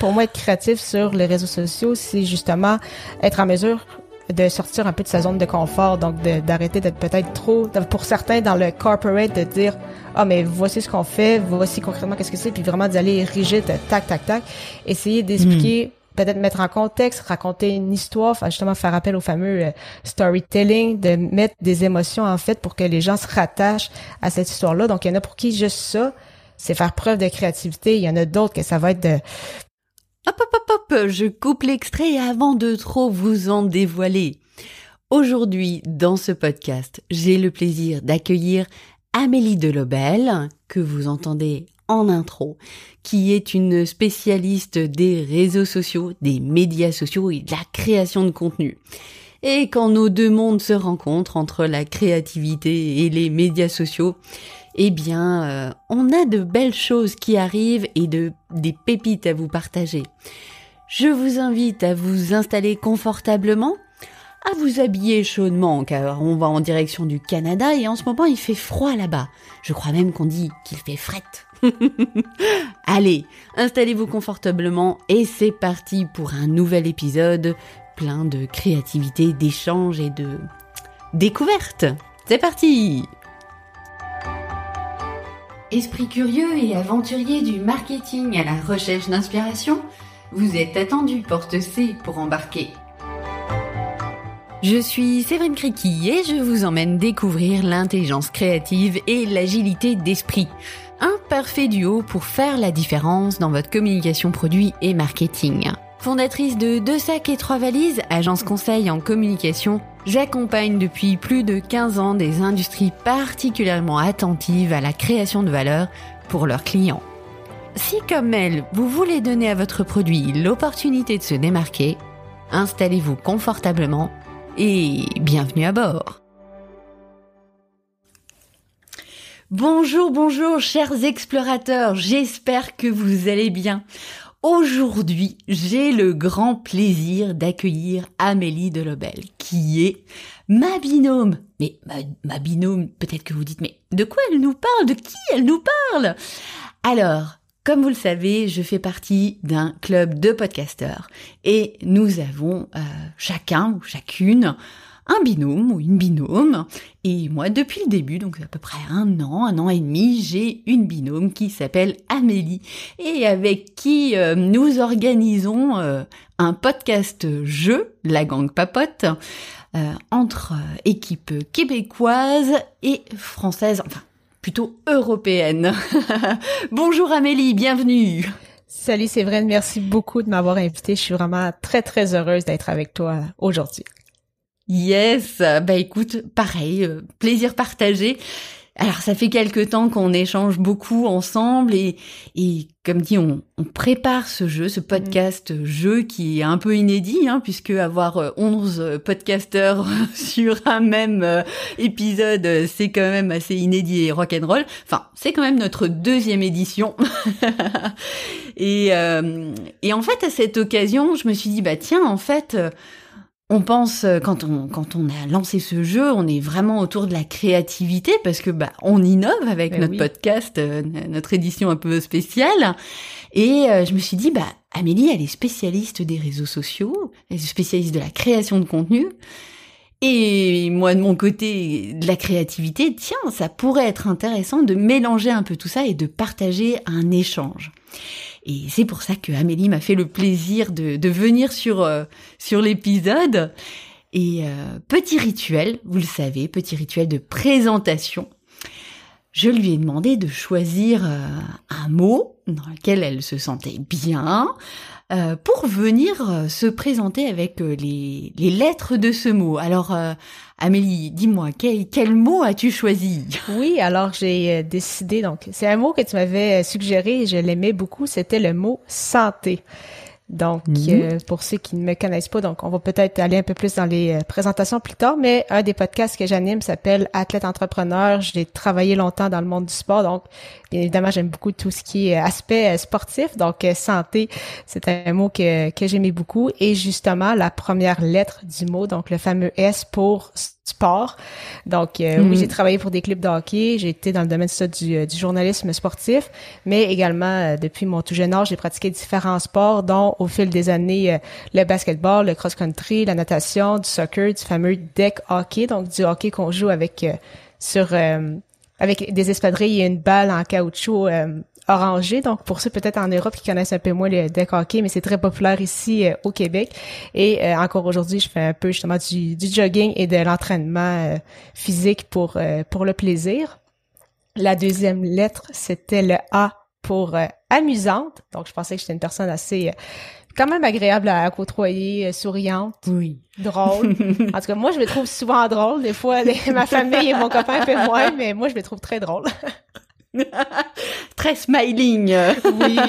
pour moi, être créatif sur les réseaux sociaux, c'est justement être en mesure de sortir un peu de sa zone de confort, donc d'arrêter d'être peut-être trop, pour certains dans le corporate, de dire ah mais voici ce qu'on fait, voici concrètement qu'est-ce que c'est, puis vraiment d'aller rigide, tac tac tac, essayer d'expliquer. Hmm. Peut-être mettre en contexte, raconter une histoire, justement faire appel au fameux euh, storytelling, de mettre des émotions en fait pour que les gens se rattachent à cette histoire-là. Donc il y en a pour qui juste ça, c'est faire preuve de créativité. Il y en a d'autres que ça va être de Hop hop hop hop, je coupe l'extrait avant de trop vous en dévoiler. Aujourd'hui, dans ce podcast, j'ai le plaisir d'accueillir Amélie Delobel, que vous entendez en intro, qui est une spécialiste des réseaux sociaux, des médias sociaux et de la création de contenu. Et quand nos deux mondes se rencontrent entre la créativité et les médias sociaux, eh bien, euh, on a de belles choses qui arrivent et de des pépites à vous partager. Je vous invite à vous installer confortablement, à vous habiller chaudement, car on va en direction du Canada et en ce moment il fait froid là-bas. Je crois même qu'on dit qu'il fait frette. Allez, installez-vous confortablement et c'est parti pour un nouvel épisode plein de créativité, d'échanges et de découvertes. C'est parti Esprit curieux et aventurier du marketing à la recherche d'inspiration, vous êtes attendu porte C pour embarquer. Je suis Séverine Criqui et je vous emmène découvrir l'intelligence créative et l'agilité d'esprit. Un parfait duo pour faire la différence dans votre communication produit et marketing. Fondatrice de Deux sacs et trois valises, agence conseil en communication, j'accompagne depuis plus de 15 ans des industries particulièrement attentives à la création de valeur pour leurs clients. Si comme elle, vous voulez donner à votre produit l'opportunité de se démarquer, installez-vous confortablement et bienvenue à bord. Bonjour, bonjour, chers explorateurs, j'espère que vous allez bien. Aujourd'hui, j'ai le grand plaisir d'accueillir Amélie Delobel, qui est ma binôme. Mais ma, binôme, peut-être que vous dites, mais de quoi elle nous parle? De qui elle nous parle? Alors, comme vous le savez, je fais partie d'un club de podcasteurs et nous avons euh, chacun ou chacune un binôme ou une binôme. Et moi, depuis le début, donc à peu près un an, un an et demi, j'ai une binôme qui s'appelle Amélie et avec qui euh, nous organisons euh, un podcast jeu, La Gang Papote, euh, entre équipes québécoises et françaises, enfin plutôt européennes. Bonjour Amélie, bienvenue. Salut Séverine, merci beaucoup de m'avoir invitée. Je suis vraiment très très heureuse d'être avec toi aujourd'hui. Yes, bah écoute, pareil, euh, plaisir partagé. Alors ça fait quelque temps qu'on échange beaucoup ensemble et, et comme dit, on, on, prépare ce jeu, ce podcast jeu qui est un peu inédit, hein, puisque avoir 11 euh, podcasteurs sur un même euh, épisode, c'est quand même assez inédit et rock'n'roll. Enfin, c'est quand même notre deuxième édition. et, et en fait, à cette occasion, je me suis dit, bah tiens, en fait on pense euh, quand on quand on a lancé ce jeu, on est vraiment autour de la créativité parce que bah on innove avec ben notre podcast, euh, notre édition un peu spéciale. Et euh, je me suis dit bah Amélie, elle est spécialiste des réseaux sociaux, elle est spécialiste de la création de contenu. Et moi, de mon côté, de la créativité, tiens, ça pourrait être intéressant de mélanger un peu tout ça et de partager un échange. Et c'est pour ça que Amélie m'a fait le plaisir de, venir sur, euh, sur l'épisode. Et euh, petit rituel, vous le savez, petit rituel de présentation. Je lui ai demandé de choisir euh, un mot dans lequel elle se sentait bien, euh, pour venir euh, se présenter avec euh, les, les, lettres de ce mot. Alors, Amélie, dis-moi, quel, quel mot as-tu choisi? Oui, alors j'ai décidé, donc c'est un mot que tu m'avais suggéré et je l'aimais beaucoup, c'était le mot santé. Donc, mhm. euh, pour ceux qui ne me connaissent pas, donc on va peut-être aller un peu plus dans les euh, présentations plus tard, mais un des podcasts que j'anime s'appelle Athlète Entrepreneur. J'ai travaillé longtemps dans le monde du sport, donc bien évidemment, j'aime beaucoup tout ce qui est aspect euh, sportif. Donc, santé, c'est un mot que, que j'aimais beaucoup. Et justement, la première lettre du mot, donc le fameux S pour sport. Donc euh, oui, j'ai travaillé pour des clubs de hockey, j'ai été dans le domaine ça, du, euh, du journalisme sportif, mais également euh, depuis mon tout jeune âge, j'ai pratiqué différents sports, dont au fil des années le basketball, le cross-country, la natation, du soccer, du fameux deck hockey, donc du hockey qu'on joue avec sur avec des espadrilles et une balle en caoutchouc orangé. Donc pour ceux peut-être en Europe qui connaissent un peu moins le deck hockey, mais c'est très populaire ici euh, au Québec. Et euh, encore aujourd'hui, je fais un peu justement du, jogging et de l'entraînement euh, physique pour pour le plaisir. La deuxième lettre, c'était le A pour amusante. Donc je pensais que j'étais une personne assez quand même agréable à, côtoyer, souriante, oui. drôle. en tout cas, moi, je me trouve souvent drôle. Des fois, ma famille et mon copain fait moins, mais moi, je me trouve très drôle. Très smiling. oui.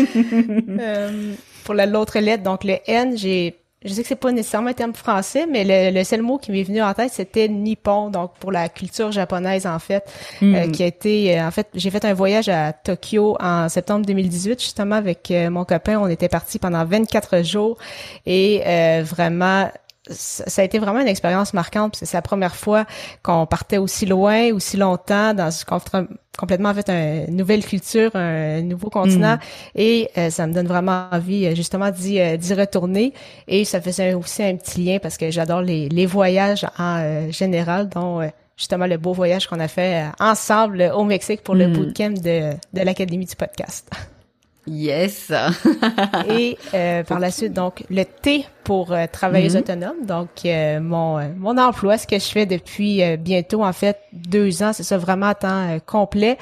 Euh, pour l'autre lettre, donc le N, j'ai je sais que c'est pas nécessairement un terme français, mais le, seul mot qui m'est venu en tête, c'était nippon, donc pour la culture japonaise en fait, euh, hmm. qui a été, euh, en fait, j'ai fait un voyage à Tokyo en septembre 2018 justement avec mon copain. On était parti pendant 24 jours et vraiment ça a été vraiment une expérience marquante c'est la première fois qu'on partait aussi loin, aussi longtemps dans complètement en fait une nouvelle culture, un nouveau continent mm. et euh, ça me donne vraiment envie euh, justement d'y euh, d'y retourner et ça faisait aussi un petit lien parce que j'adore les, les voyages en général dont justement le beau voyage qu'on a fait ensemble au Mexique pour le mm. bootcamp de de l'Académie du podcast. Yes. et euh, par la suite, donc le T pour euh, travailleuse mm-hmm. autonome. Donc euh, mon mon emploi, ce que je fais depuis bientôt en fait deux ans, c'est ça vraiment à temps complet.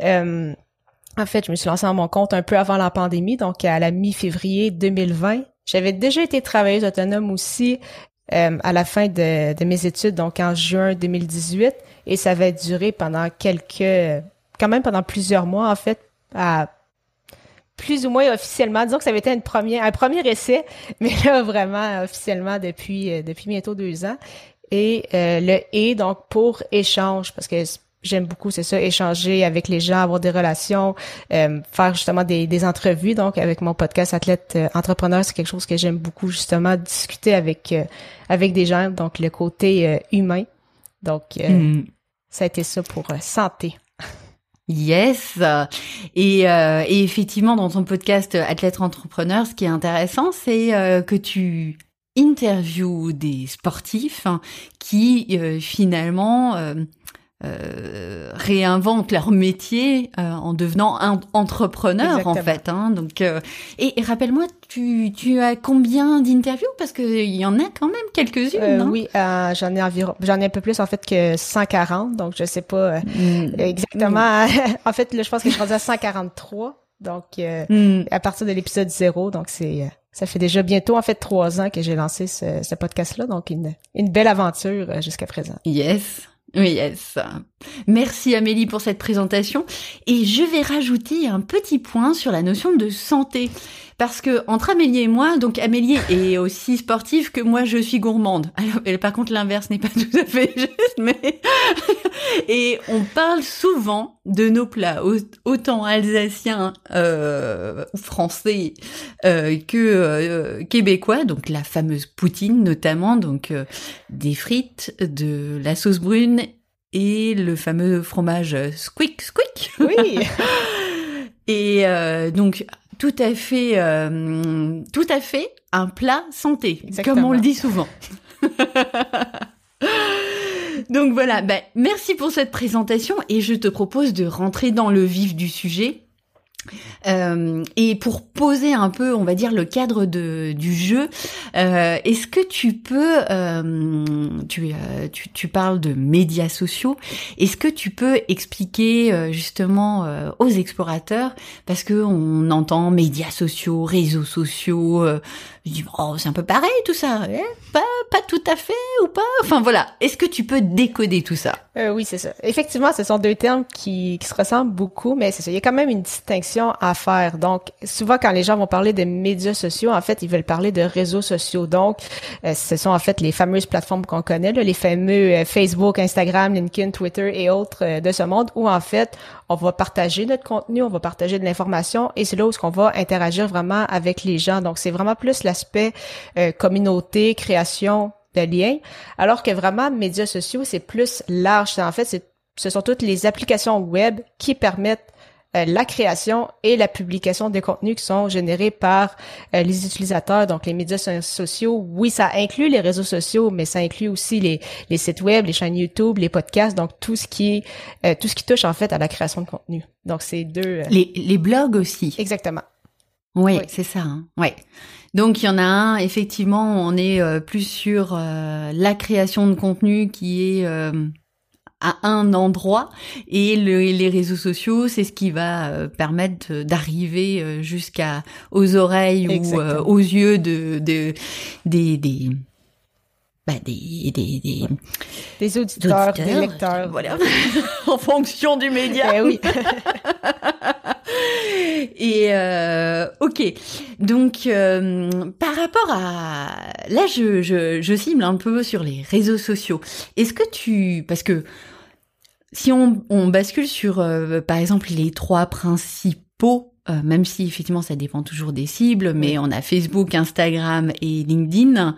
en fait, je me suis lancée dans mon compte un peu avant la pandémie, donc à la mi-février 2020. J'avais déjà été travailleuse autonome aussi à la fin de, de mes études, donc en juin 2018, et ça avait duré pendant quelques, quand même pendant plusieurs mois en fait, à plus ou moins officiellement. Disons que ça avait été une première, un premier essai, mais là vraiment officiellement depuis euh, depuis bientôt deux ans. Et euh, le et donc pour échange parce que j'aime beaucoup c'est ça échanger avec les gens, avoir des relations, euh, faire justement des, des entrevues. Donc avec mon podcast athlète entrepreneur, c'est quelque chose que j'aime beaucoup justement discuter avec avec des gens. Donc le côté humain. Donc mm. ça a été ça pour santé. Yes. Et, euh, et, effectivement, dans ton podcast Athlète Entrepreneur, ce qui est intéressant, c'est euh, que tu interviews des sportifs qui euh, finalement euh, réinventent leur métier euh, en devenant un entrepreneur en fait. Hein, donc euh, et, rappelle-moi, tu, tu as combien d'interviews? Parce qu'il y en a quand même quelques-unes. Euh, oui, j'en ai environ, j'en ai un peu plus en fait que 140, donc je sais pas mm. exactement. en fait, là, je pense que je suis rendue à 143. Donc, mm. à partir de l'épisode 0, donc c'est ça fait déjà bientôt en fait trois ans que j'ai lancé ce, ce podcast-là, donc une, une belle aventure jusqu'à présent. Yes. Yes. Merci Amélie pour cette présentation. Et je vais rajouter un petit point sur la notion de santé. Parce que entre Amélie et moi, donc Amélie est aussi sportive que moi je suis gourmande. Alors, par contre l'inverse n'est pas tout à fait juste, mais et on parle souvent de nos plats, autant alsaciens euh, français euh, que euh, québécois, donc la fameuse poutine notamment, donc euh, des frites, de la sauce brune et le fameux fromage squeak squeak. Oui. et donc tout à fait, euh, tout à fait un plat santé, comme on le dit souvent. Donc voilà, ben, merci pour cette présentation et je te propose de rentrer dans le vif du sujet. Euh, et pour poser un peu, on va dire, le cadre de, du jeu, euh, est-ce que tu peux, euh, tu, tu, tu, parles de médias sociaux, est-ce que tu peux expliquer justement aux explorateurs, parce que on entend médias sociaux, réseaux sociaux, je dis oh c'est un peu pareil tout ça, eh, pas pas tout à fait ou pas, enfin voilà, est-ce que tu peux décoder tout ça? Oui, c'est ça. Effectivement, ce sont deux termes qui, qui se ressemblent beaucoup, mais c'est ça, il y a quand même une distinction à faire. Donc, souvent quand les gens vont parler de médias sociaux, en fait, ils veulent parler de réseaux sociaux. Donc, euh, ce sont en fait les fameuses plateformes qu'on connaît, les fameux euh, Facebook, Instagram, LinkedIn, Twitter et autres euh, de ce monde, où en fait, on va partager notre contenu, on va partager de l'information, et c'est là où on va interagir vraiment avec les gens. Donc, c'est vraiment plus l'aspect communauté, création de liens, alors que vraiment, médias sociaux, c'est plus large. En fait, c'est, ce sont toutes les applications web qui permettent euh, la création et la publication des contenus qui sont générés par euh, les utilisateurs, donc les médias sociaux. Oui, ça inclut les réseaux sociaux, mais ça inclut aussi les, les sites web, les chaînes YouTube, les podcasts, donc tout ce qui euh, tout ce qui touche en fait à la création de contenu. Donc c'est deux. Les, les blogs aussi. Exactement. Oui, c'est ça. Hein. Ouais. Donc il y en a un, effectivement, on est plus sur la création de contenu qui est à un endroit et les réseaux sociaux, c'est ce qui va euh, permettre d'arriver euh, jusqu'à aux oreilles ou euh, aux yeux de, de des des bah, des, des, des, des auditeurs, des lecteurs. Voilà. en fonction du média. Eh oui. Et euh, ok, donc par rapport à là, je, je je cible un peu sur les réseaux sociaux. Est-ce que tu parce que si on, on bascule sur, euh, par exemple, les trois principaux, euh, même si effectivement ça dépend toujours des cibles, mais on a Facebook, Instagram et LinkedIn.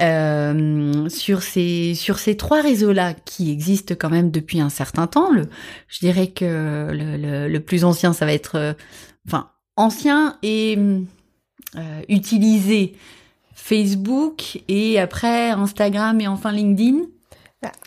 Euh, sur ces sur ces trois réseaux-là qui existent quand même depuis un certain temps, je dirais que le, plus ancien, ça va être, euh, enfin ancien et utilisé Facebook et après Instagram et enfin LinkedIn.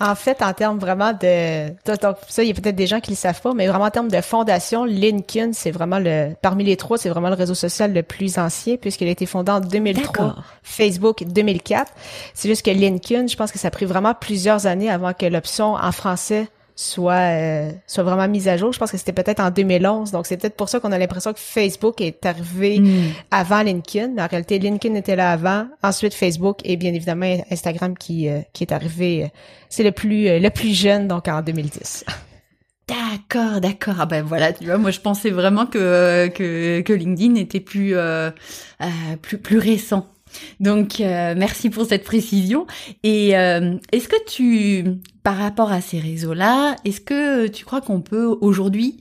En fait, en termes vraiment de, donc, ça, il y a peut-être des gens qui le savent pas, mais vraiment en termes de fondation, LinkedIn, c'est vraiment le, parmi les trois, c'est vraiment le réseau social le plus ancien puisqu'il a été fondé en 2003. Facebook 2004. C'est juste que LinkedIn, je pense que ça a pris vraiment plusieurs années avant que l'option en français soit euh, soit vraiment mise à jour. Je pense que c'était peut-être en 2011, donc c'est peut-être pour ça qu'on a l'impression que Facebook est arrivé hmm. avant LinkedIn. Mais en réalité, LinkedIn était là avant, ensuite Facebook et bien évidemment Instagram qui euh, qui est arrivé. Euh, c'est le plus le plus jeune, donc en 2010. D'accord, d'accord. Ah ben voilà, tu vois, moi je pensais vraiment que que, que LinkedIn était plus plus plus récent. Donc, euh, merci pour cette précision. Et euh, est-ce que tu, par rapport à ces réseaux-là, est-ce que tu crois qu'on peut aujourd'hui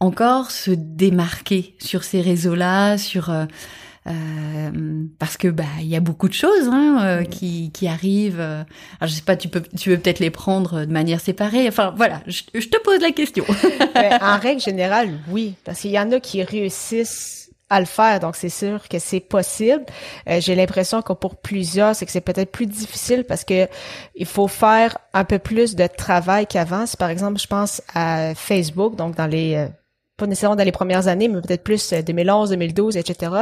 encore se démarquer sur ces réseaux-là, sur euh, parce que bah il y a beaucoup de choses hein, qui, qui arrivent. Alors je sais pas, tu peux tu veux peut-être les prendre de manière séparée. Enfin voilà, je, je te pose la question. en règle générale, oui, parce qu'il y en a qui réussissent à le faire. Donc, c'est sûr que c'est possible. Euh, j'ai l'impression que pour plusieurs, c'est que c'est peut-être plus difficile parce que il faut faire un peu plus de travail qu'avant. par exemple, je pense à Facebook, donc dans les euh, pas nécessairement dans les premières années, mais peut-être plus 2011, 2012, etc.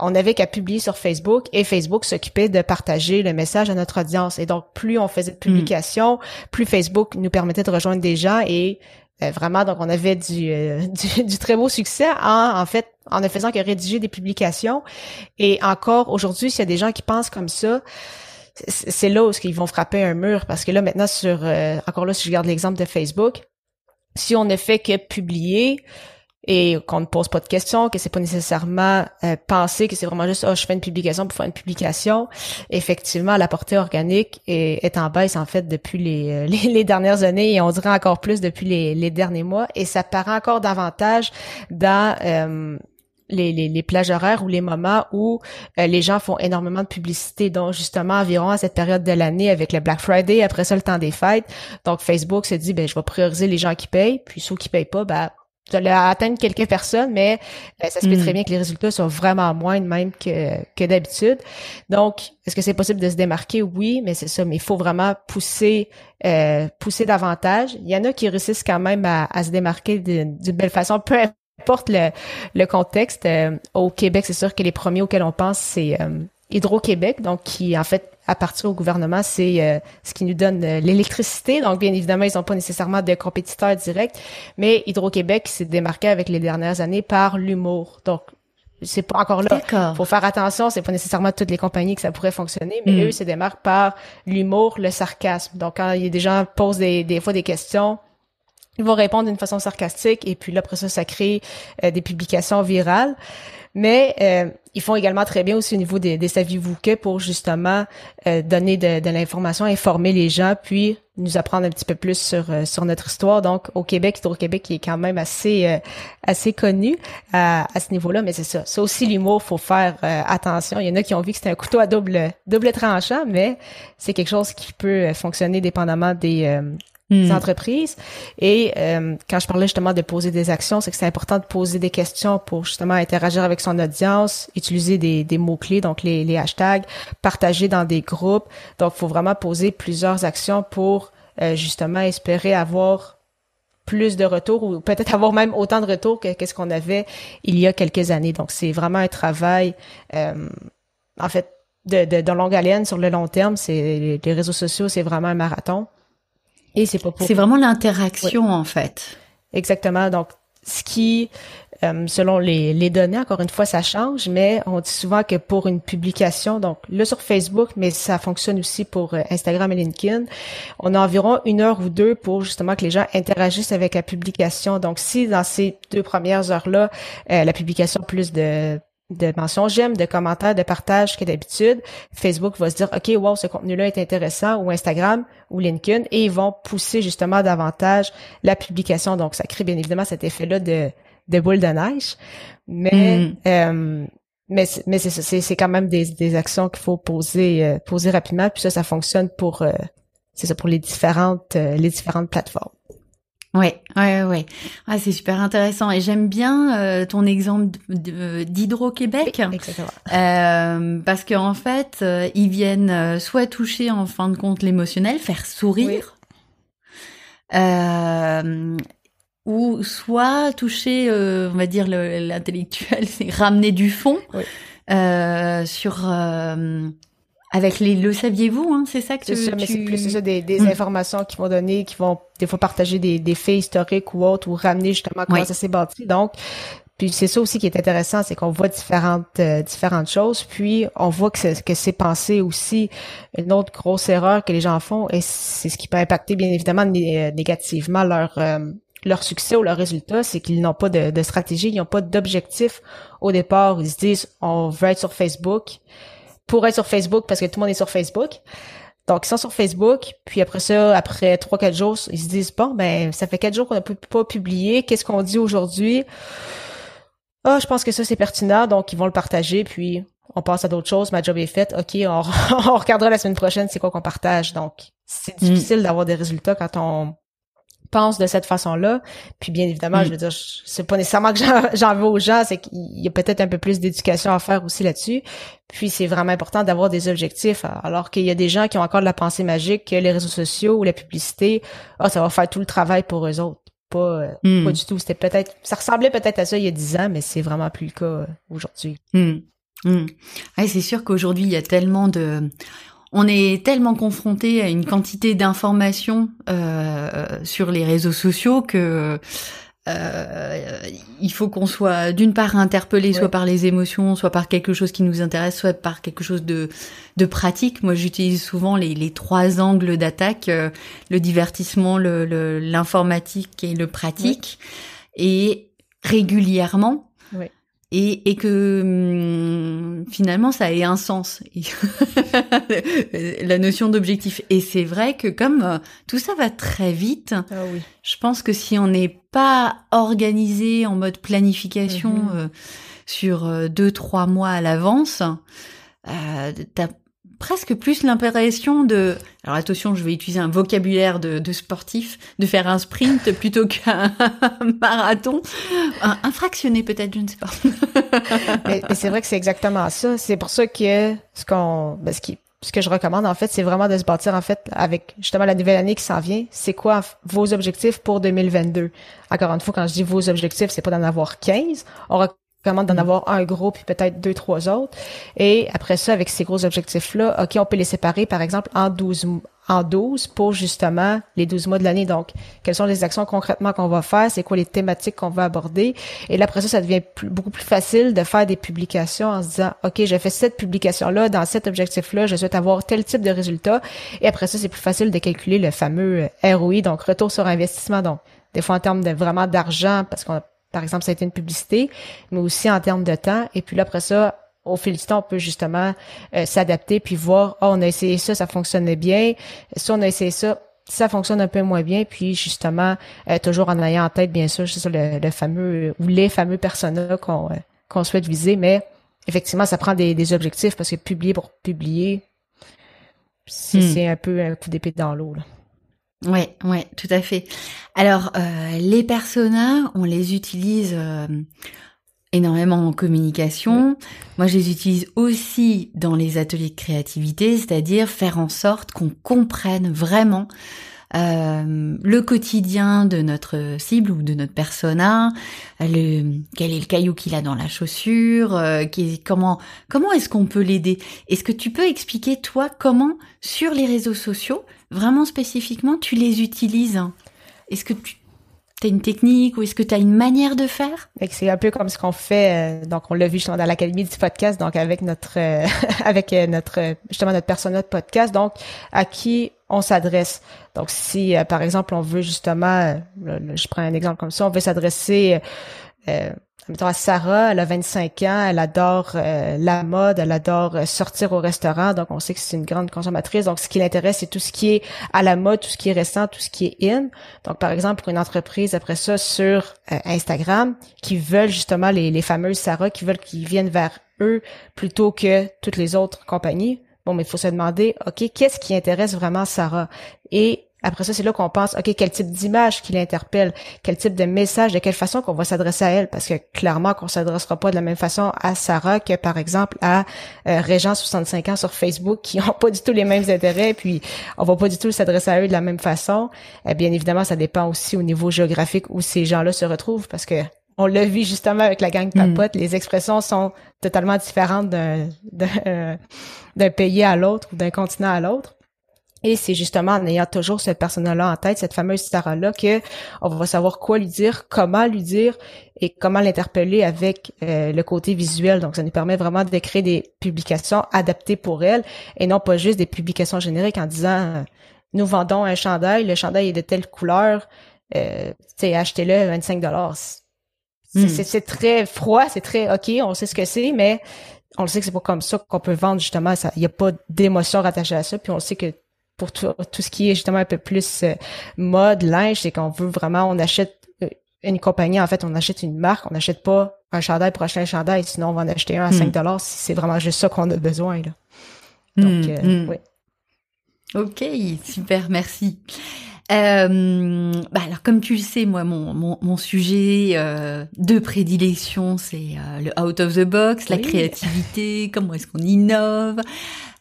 on n'avait qu'à publier sur Facebook et Facebook s'occupait de partager le message à notre audience. Et donc, plus on faisait de hmm. publications, plus Facebook nous permettait de rejoindre des gens et euh, vraiment, donc on avait du, du, très beau succès en, en fait en ne faisant que rédiger des publications. Et encore aujourd'hui, s'il y a des gens qui pensent comme ça, c'est là où ils vont frapper un mur parce que là maintenant sur euh, encore là si je garde l'exemple de Facebook, si on ne fait que publier et qu'on ne pose pas de questions, que c'est pas nécessairement euh, penser que c'est vraiment juste oh je fais une publication pour faire une publication, effectivement la portée organique est, est en baisse en fait depuis les, euh, les, dernières années et on dirait encore plus depuis les, les derniers mois. Et ça paraît encore davantage dans les, les, les, plages horaires ou les moments où euh, les gens font énormément de publicité, donc justement environ à cette période de l'année avec le Black Friday, après ça le temps des fêtes. Donc Facebook se dit ben je vais prioriser les gens qui payent, puis ceux qui payent pas, ben ça va atteindre quelques personnes, mais euh, ça se peut très hmm. bien que les résultats soient vraiment moins même que, que d'habitude. Donc, est-ce que c'est possible de se démarquer? Oui, mais c'est ça. Mais il faut vraiment pousser euh, pousser davantage. Il y en a qui réussissent quand même à, à se démarquer d'une belle façon, peu importe le, le contexte, euh, au Québec, c'est sûr que les premiers auxquels on pense, c'est euh, Hydro-Québec, donc qui, en fait, à partir au gouvernement, c'est euh, ce qui nous donne l'électricité. Donc, bien évidemment, ils n'ont pas nécessairement de compétiteurs directs, mais Hydro-Québec s'est démarqué avec les dernières années par l'humour. Donc, c'est pas encore là. Faut faire attention, c'est pas nécessairement toutes les compagnies que ça pourrait fonctionner, mais mm. eux se démarquent par l'humour, le sarcasme. Donc quand il y a des gens posent des, des fois des questions, ils vont répondre d'une façon sarcastique et puis là après ça ça crée euh, des publications virales Mais euh, ils font également très bien aussi au niveau des, des saviez-vous que pour justement euh, donner de, de l'information, informer les gens, puis nous apprendre un petit peu plus sur euh, sur notre histoire. Donc au Québec, au Québec qui est quand même assez assez connu à, à ce niveau-là, mais c'est ça. Ça aussi l'humour, faut faire attention. Il y en a qui ont vu que c'était un couteau à double double tranchant, mais c'est quelque chose qui peut fonctionner dépendamment des Hmm. entreprises. Et euh, quand je parlais justement de poser des actions, c'est que c'est important de poser des questions pour justement interagir avec son audience, utiliser des, des mots-clés, donc les, les, hashtags, partager dans des groupes. Donc, il faut vraiment poser plusieurs actions pour euh, justement espérer avoir plus de retours ou peut-être avoir même autant de retours que qu'est-ce qu'on avait il y a quelques années. Donc, c'est vraiment un travail, euh, en fait, de, de, de longue haleine sur le long terme. C'est les réseaux sociaux, c'est vraiment un marathon. Et c'est pas pour... C'est vraiment l'interaction en fait. Exactement. Donc, ce qui, euh, selon les, les, données, encore une fois, ça change, mais on dit souvent que pour une publication, donc là sur Facebook, mais ça fonctionne aussi pour euh, Instagram et LinkedIn, on a environ une heure ou deux pour justement que les gens interagissent avec la publication. Donc, si dans ces deux premières heures-là, euh, la publication plus de de mentions j'aime, de commentaires, de partages que d'habitude, Facebook va se dire OK, wow, ce contenu-là est intéressant ou Instagram ou LinkedIn et ils vont pousser justement davantage la publication. Donc ça crée bien évidemment cet effet-là de, de boule de neige. Mais mm. euh, mais mais c'est c'est quand même des, des actions qu'il faut poser euh, poser rapidement puis ça ça fonctionne pour euh, c'est ça pour les différentes les différentes plateformes. Ouais, ouais, ouais. Ah, c'est super intéressant. Et j'aime bien euh, ton exemple d'Hydro-Québec, euh, parce qu'en fait, euh, ils viennent euh, soit toucher en fin de compte l'émotionnel, faire sourire, ou soit toucher, on va dire l'intellectuel, c'est ramener du fond sur avec les le saviez-vous, hein, c'est ça que tu... Ça, mais c'est plus ça, des, des hmm. informations qui vont donner, qui vont des fois partager des, des faits historiques ou autres, ou ramener justement comment ça s'est bâti. Donc, puis c'est ça aussi qui est intéressant, c'est qu'on voit différentes euh, différentes choses, puis on voit que c'est, que c'est pensé aussi une autre grosse erreur que les gens font, et c'est ce qui peut impacter bien évidemment euh, négativement leur euh, leur succès ou leur résultat, c'est qu'ils n'ont pas de, de stratégie, ils n'ont pas d'objectif au départ. Ils se disent on veut être sur Facebook, pour être sur Facebook parce que tout le monde est sur Facebook. Donc, ils sont sur Facebook, puis après ça, après trois, quatre jours, ils se disent, bon, ben, ça fait quatre jours qu'on n'a pas publié, qu'est-ce qu'on dit aujourd'hui? Ah, je pense que ça, c'est pertinent, donc ils vont le partager, puis on passe à d'autres choses, ma job est faite, ok, on, on regardera la semaine prochaine c'est quoi qu'on partage. Donc, c'est mm. difficile d'avoir des résultats quand on pense de cette façon-là. Puis bien évidemment, mm. je veux dire, c'est pas nécessairement que j'en veux aux gens, c'est qu'il y a peut-être un peu plus d'éducation à faire aussi là-dessus. Puis c'est vraiment important d'avoir des objectifs, alors qu'il y a des gens qui ont encore de la pensée magique que les réseaux sociaux ou la publicité, ah, ça va faire tout le travail pour eux autres. Pas, euh, mm. pas du tout. C'était peut-être, ça ressemblait peut-être à ça il y a dix ans, mais c'est vraiment plus le cas euh, aujourd'hui. Mm. c'est sûr qu'aujourd'hui, il y a tellement de on est tellement confronté à une quantité d'informations euh, sur les réseaux sociaux que euh, il faut qu'on soit d'une part interpellé soit par les émotions, soit par quelque chose qui nous intéresse, soit par quelque chose de, de pratique. Moi, j'utilise souvent les, les, trois angles d'attaque euh, le divertissement, l'informatique le, et le pratique. Et régulièrement, et, et que hum, finalement ça ait un sens la notion d'objectif et c'est vrai que comme euh, tout ça va très vite ah oui. je pense que si on n'est pas organisé en mode planification mm-hmm. euh, sur euh, deux trois mois à l'avance euh, t'as presque plus l'impression de alors attention je vais utiliser un vocabulaire de, de sportif de faire un sprint plutôt qu'un marathon. Un, fractionné peut-être je ne sais pas. Mais, c'est vrai que c'est exactement ça. C'est pour ça que ce qu'on ben, ce qui ce que je recommande en fait c'est vraiment de se bâtir en fait avec justement la nouvelle année qui s'en vient. C'est quoi vos objectifs pour 2022 encore une fois quand je dis vos objectifs c'est pas d'en avoir 15 on recommande d'en mm. avoir un gros puis peut-être deux, trois autres. Et après ça, avec ces gros objectifs-là, OK, on peut les séparer, par exemple, en 12, en 12 pour justement les 12 mois de l'année. Donc, quelles sont les actions concrètement qu'on va faire? C'est quoi les thématiques qu'on va aborder? Et là, après ça, ça devient beaucoup plus facile de faire des publications en se disant, OK, j'ai fait cette publication-là, dans cet objectif-là, je souhaite avoir tel type de résultat. Et après ça, c'est plus facile de calculer le fameux ROI, donc retour sur investissement. Donc, des fois en termes de vraiment d'argent, parce qu'on par exemple, ça a été une publicité, mais aussi en termes de temps. Et puis là, après ça, au fil du temps, on peut justement euh, s'adapter puis voir, oh, on a essayé ça, ça fonctionnait bien. Si on a essayé ça, ça fonctionne un peu moins bien. Puis justement, euh, toujours en ayant en tête, bien sûr, c'est ça, le, fameux ou les fameux personas qu'on qu'on souhaite viser, mais effectivement, ça prend des, objectifs parce que publier pour publier, hmm. c'est un peu un coup d'épée dans l'eau. Ouais, ouais, tout à fait. Alors, euh, les personas, on les utilise euh, énormément en communication. Moi, je les utilise aussi dans les ateliers de créativité, c'est-à-dire faire en sorte qu'on comprenne vraiment euh, le quotidien de notre cible ou de notre persona, le, quel est le caillou qu'il a dans la chaussure, euh, qui, comment comment est-ce qu'on peut l'aider? Est-ce que tu peux expliquer toi comment sur les réseaux sociaux, vraiment spécifiquement, tu les utilises Est-ce que tu T'as une technique ou est-ce que tu as une manière de faire? C'est un peu comme ce qu'on fait. Euh, donc, on l'a vu justement dans l'académie du podcast, donc avec notre euh, avec euh, notre justement notre persona de podcast. Donc, à qui on s'adresse. Donc, si par exemple on veut justement, je prends un exemple comme ça, on veut s'adresser mettons à Sarah, elle a 25 ans, elle adore euh, la mode, elle adore euh, sortir au restaurant, donc on sait que c'est une grande consommatrice. Donc ce qui l'intéresse, c'est tout ce qui est à la mode, tout ce qui est récent, tout ce qui est in. Donc par exemple pour une entreprise après ça sur euh, Instagram qui veulent justement les, les fameuses Sarah qui veulent qu'ils viennent vers eux plutôt que toutes les autres compagnies. Bon, mais il faut se demander, OK, qu'est-ce qui intéresse vraiment Sarah? Et après ça, c'est là qu'on pense, OK, quel type d'image qui l'interpelle, quel type de message, de quelle façon qu'on va s'adresser à elle, parce que clairement qu'on s'adressera pas de la même façon à Sarah que, par exemple, à euh, Régent 65 ans sur Facebook, qui ont pas du tout les mêmes intérêts, puis on va pas du tout s'adresser à eux de la même façon. Eh bien évidemment, ça dépend aussi au niveau géographique où ces gens-là se retrouvent, parce que on l'a vu justement avec la gang mm. Papote, les expressions sont totalement différentes d'un, d'un pays à l'autre ou d'un continent à l'autre. Et c'est justement en ayant toujours cette personne-là en tête, cette fameuse Sarah-là, que on va savoir quoi lui dire, comment lui dire et comment l'interpeller avec euh, le côté visuel. Donc, ça nous permet vraiment de créer des publications adaptées pour elle et non pas juste des publications génériques en disant euh, nous vendons un chandail, le chandail est de telle couleur, euh, achetez-le 25 dollars. Hmm. C'est très froid, c'est très OK, on sait ce que c'est, mais on le sait que c'est pas comme ça qu'on peut vendre justement. Il n'y a pas d'émotion rattachée à ça, puis on sait que pour tout, ce qui est justement un peu plus euh, mode, linge, c'est qu'on veut vraiment, on achète euh, une compagnie, en fait, on achète une marque, on n'achète pas un chandail pour acheter un chandail, sinon on va en acheter un à 5 hmm. dollars si c'est vraiment juste ça qu'on a besoin. Là. Donc, hmm, euh, hmm. oui. Ok, super, merci. Euh, bah alors comme tu le sais, moi mon, mon, mon sujet de prédilection c'est le out of the box, la créativité, comment est-ce qu'on innove.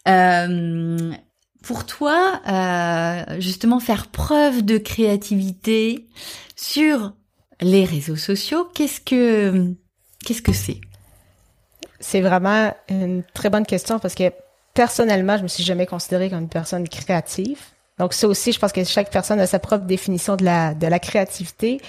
Euh, pour toi, euh, justement, faire preuve de créativité sur les réseaux sociaux, qu'est-ce que qu'est-ce que c'est? C'est vraiment une très bonne question parce que personnellement, je me suis jamais considérée comme une personne créative. Donc ça aussi, je pense que chaque personne a sa propre définition de la de la créativité.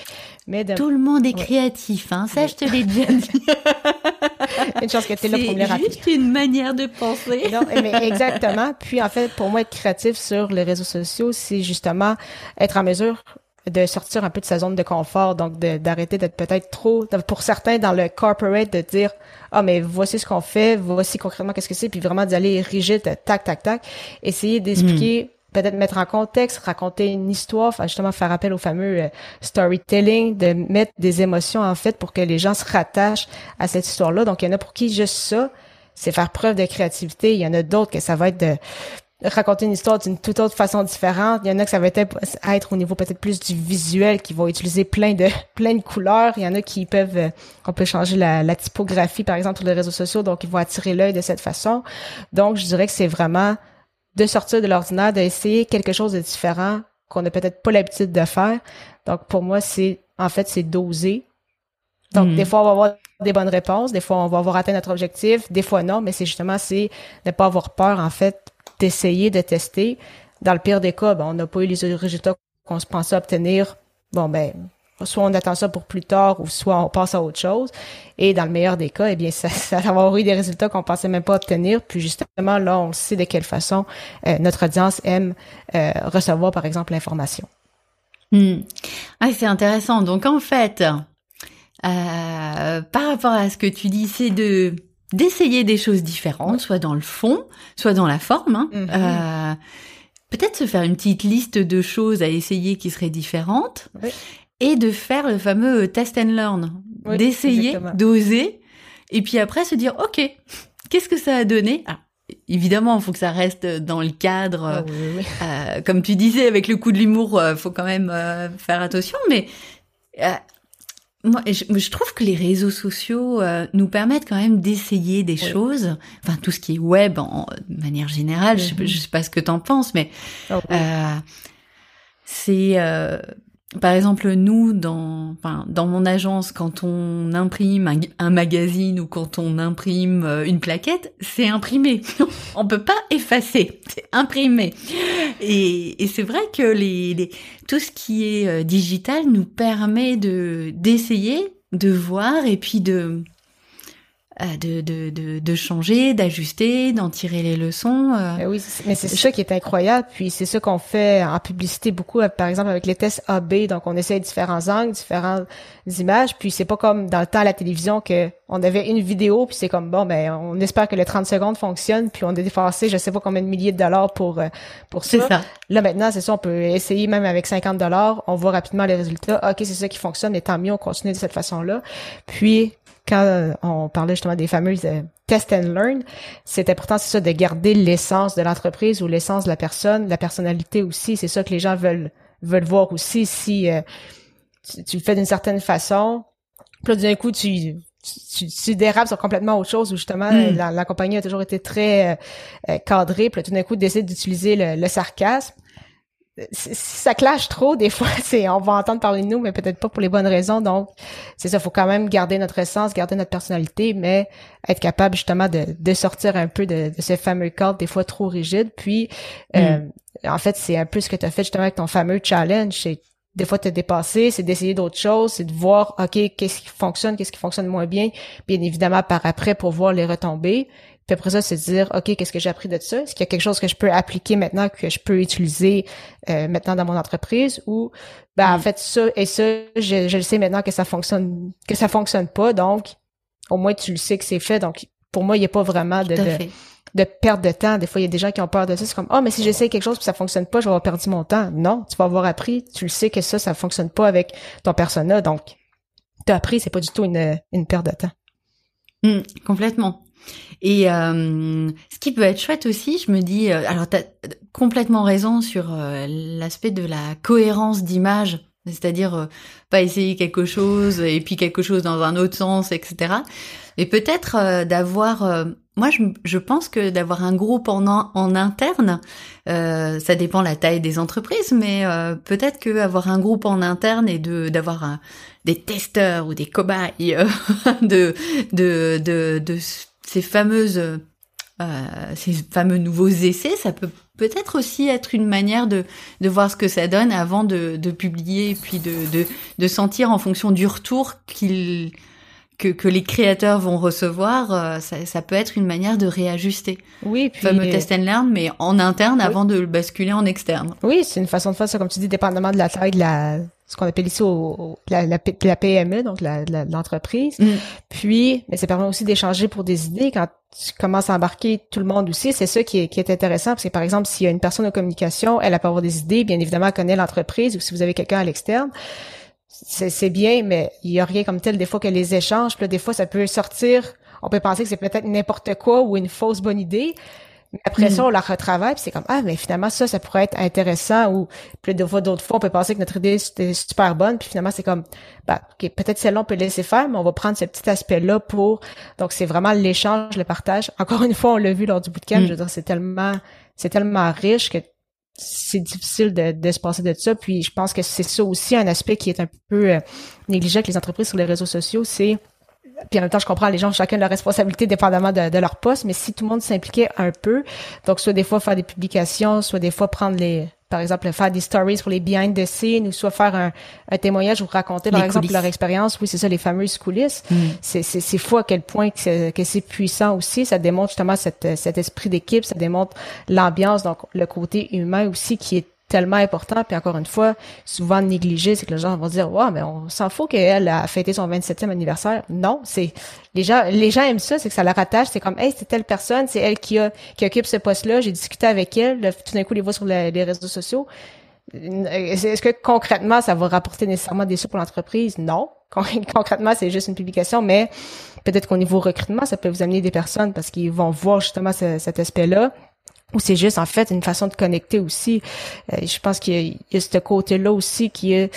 Mais Tout le monde est créatif, hein. Ça, je te l'ai déjà dit. une chance que tu es là pour me C'est juste une manière de penser. non, mais exactement. Puis en fait, pour moi, être créatif sur les réseaux sociaux, c'est justement être en mesure de sortir un peu de sa zone de confort, donc d'arrêter d'être peut-être trop, pour certains dans le corporate, de dire ah mais voici ce qu'on fait, voici concrètement qu'est-ce que c'est, puis vraiment d'y aller rigide, tac tac tac, essayer d'expliquer peut-être mettre en contexte, raconter une histoire, enfin justement faire appel au fameux euh, storytelling, de mettre des émotions en fait pour que les gens se rattachent à cette histoire-là. Donc il y en a pour qui juste ça, c'est faire preuve de créativité. Il y en a d'autres que ça va être de raconter une histoire d'une toute autre façon différente. Il y en a que ça va être, être au niveau peut-être plus du visuel, qui vont utiliser plein de plein de couleurs. Il y en a qui peuvent, euh, on peut changer la, la typographie par exemple sur les réseaux sociaux, donc ils vont attirer l'œil de cette façon. Donc je dirais que c'est vraiment de sortir de l'ordinaire, d'essayer quelque chose de différent qu'on n'a peut-être pas l'habitude de faire. Donc pour moi, c'est en fait c'est doser. Donc hmm. des fois on va avoir des bonnes réponses, des fois on va avoir atteint notre objectif, des fois non, mais c'est justement c'est ne pas avoir peur en fait d'essayer, de tester. Dans le pire des cas, ben, on n'a pas eu les résultats qu'on se pensait obtenir. Bon ben soit on attend ça pour plus tard ou soit on passe à autre chose. Et dans le meilleur des cas, eh bien, ça, ça va avoir eu des résultats qu'on pensait même pas obtenir. Puis justement, là, on sait de quelle façon euh, notre audience aime euh, recevoir, par exemple, l'information. Hmm. Ah, c'est intéressant. Donc, en fait, euh, par rapport à ce que tu dis, c'est de d'essayer des choses différentes, soit dans le fond, soit dans la forme. Hein. Mhm. Euh, Peut-être se faire une petite liste de choses à essayer qui seraient différentes Oui. Et de faire le fameux test and learn, Oui, d'essayer, d'oser, et puis après se dire ok, qu'est-ce que ça a donné? Alors, Évidemment, il faut que ça reste dans le cadre. Ah oui, oui, oui. Euh, comme tu disais, avec le coup de l'humour, euh, faut quand même euh, faire attention. Mais euh, moi, je, je trouve que les réseaux sociaux euh, nous permettent quand même d'essayer des Oui. choses. Enfin, tout ce qui est web, en, de manière générale. je, Mhm. je sais pas ce que t'en penses, mais Ah oui. euh, c'est euh, par exemple nous dans enfin dans mon agence quand on imprime un, magazine ou quand on imprime euh, une plaquette c'est imprimé. On peut pas effacer c'est imprimé. Et, et c'est vrai que les, les tout ce qui est euh, digital nous permet de d'essayer de voir et puis de de, de, de, de changer, d'ajuster, d'en tirer les leçons. euh. Mais oui, c'est- mais c'est ça qui est incroyable. Puis c'est ça qu'on fait en publicité beaucoup, euh, par exemple avec les tests AB. Donc on essaie différents angles, différentes images. Puis c'est pas comme dans le temps à la télévision que on avait une vidéo, puis c'est comme bon, ben on espère que les 30 secondes fonctionnent, puis on a dépassé je sais pas combien de milliers de dollars pour euh, pour C'est ça. ça. Là maintenant, c'est ça, on peut essayer même avec 50 dollars, on voit rapidement les résultats. Ok, c'est ça qui fonctionne, et tant mieux, on continue de cette façon-là. Puis quand euh, on parlait justement des fameuses euh, test and learn, c'est important, c'est ça, de garder l'essence de l'entreprise ou l'essence de la personne, la personnalité aussi. C'est ça que les gens veulent veulent voir aussi. Si euh, tu, tu le fais d'une certaine façon, puis là, d'un coup, tu tu, tu dérapes sur complètement autre chose où justement Mm. la, la compagnie a toujours été très euh, euh, cadrée, puis là, tout d'un coup décide d'utiliser le, le sarcasme. Si ça clash trop, des fois, c'est on va entendre parler de nous, mais peut-être pas pour les bonnes raisons. Donc, c'est ça, faut quand même garder notre essence, garder notre personnalité, mais être capable justement de, de sortir un peu de, de ce fameux cadre des fois trop rigide. Puis, euh, en fait, c'est un peu ce que tu as fait justement avec ton fameux challenge. C'est des fois te dépasser, c'est d'essayer d'autres choses, c'est de voir, OK, qu'est-ce qui fonctionne, qu'est-ce qui fonctionne moins bien, bien évidemment par après pour voir les retombées. Puis après ça, c'est de dire, OK, qu'est-ce que j'ai appris de ça? Est-ce qu'il y a quelque chose que je peux appliquer maintenant, que je peux utiliser euh, maintenant dans mon entreprise? Ou, ben, en Mm. fait, ça et ça, je, je le sais maintenant que ça fonctionne, que ça fonctionne pas. Donc, au moins, tu le sais que c'est fait. Donc, pour moi, il n'y a pas vraiment de, de, de perte de temps. Des fois, il y a des gens qui ont peur de ça. C'est comme, oh, mais si j'essaie quelque chose puis ça fonctionne pas, je vais avoir perdu mon temps. Non, tu vas avoir appris. Tu le sais que ça, ça fonctionne pas avec ton persona. Donc, tu as appris, c'est pas du tout une, une perte de temps. Mm, complètement. Et euh, ce qui peut être chouette aussi, je me dis, euh, alors tu as complètement raison sur euh, l'aspect de la cohérence d'image, c'est-à-dire euh, pas essayer quelque chose et puis quelque chose dans un autre sens, etc. Et peut-être euh, d'avoir, moi je, je pense que d'avoir un groupe en, en interne, ça dépend la taille des entreprises, mais peut-être que avoir un groupe en interne et de d'avoir des testeurs ou des cobayes euh, de, de, de, de ces fameuses, euh, ces fameux nouveaux essais, ça peut peut-être aussi être une manière de, de voir ce que ça donne avant de, de publier et puis de, de, de sentir en fonction du retour qu'il que, que les créateurs vont recevoir, euh, ça, ça peut être une manière de réajuster. Oui, puis. Fameux test and learn, mais en interne Oui. avant de le basculer en externe. Oui, c'est une façon de faire ça, comme tu dis, dépendamment de la taille de la, ce qu'on appelle ici au, au- la, la, la PME, donc la- la- l'entreprise. Mm. Puis, mais ça permet aussi d'échanger pour des idées quand tu commences à embarquer tout le monde aussi. C'est ça qui est, qui est intéressant, parce que par exemple, s'il y a une personne en communication, elle, elle peut avoir des idées, bien évidemment, elle connaît l'entreprise, ou si vous avez quelqu'un à l'externe, c'est c'est bien, mais il y a rien comme tel des fois que les échanges. Puis là, des fois, ça peut sortir. On peut penser que c'est peut-être n'importe quoi ou une fausse bonne idée. Mais après Mm. ça, on la retravaille, puis c'est comme ah, mais finalement ça, ça pourrait être intéressant. Ou puis des fois, d'autres fois, on peut penser que notre idée c'était super bonne, puis finalement c'est comme bah, ok, peut-être celle-là on peut laisser faire, mais on va prendre ce petit aspect-là pour. Donc c'est vraiment l'échange, le partage. Encore une fois, on l'a vu lors du bootcamp. Mm. Je veux dire, c'est tellement, c'est tellement riche que c'est difficile de, de se passer de ça. Puis je pense que c'est ça aussi un aspect qui est un peu euh, négligé avec les entreprises sur les réseaux sociaux, c'est puis en même temps, je comprends les gens ont chacun leur responsabilité dépendamment de, de leur poste, mais si tout le monde s'impliquait un peu, donc soit des fois faire des publications, soit des fois prendre les, par exemple, faire des stories pour les behind the scenes, ou soit faire un, un témoignage ou raconter, par Les exemple, coulisses. leur expérience. Oui, c'est ça, les fameuses coulisses. Mm. C'est, c'est, c'est fou à quel point que c'est, que c'est puissant aussi. Ça démontre justement cette, cet esprit d'équipe, ça démontre l'ambiance, donc le côté humain aussi qui est tellement important. Puis encore une fois, souvent négligé, c'est que les gens vont dire, ouais, mais on s'en fout qu'elle a fêté son 27e anniversaire. Non, c'est les gens, les gens aiment ça, c'est que ça la rattache. C'est comme, hey, c'est telle personne, c'est elle qui a qui occupe ce poste-là. J'ai discuté avec elle. tout d'un coup, les voit sur les réseaux sociaux. Est-ce que concrètement, ça va rapporter nécessairement des sous pour l'entreprise? Non. Concrètement, c'est juste une publication, mais peut-être qu'au niveau recrutement, ça peut vous amener des personnes parce qu'ils vont voir justement cet aspect-là ou c'est juste en fait une façon de connecter aussi. Euh, je pense qu'il y, a ce côté-là aussi qui est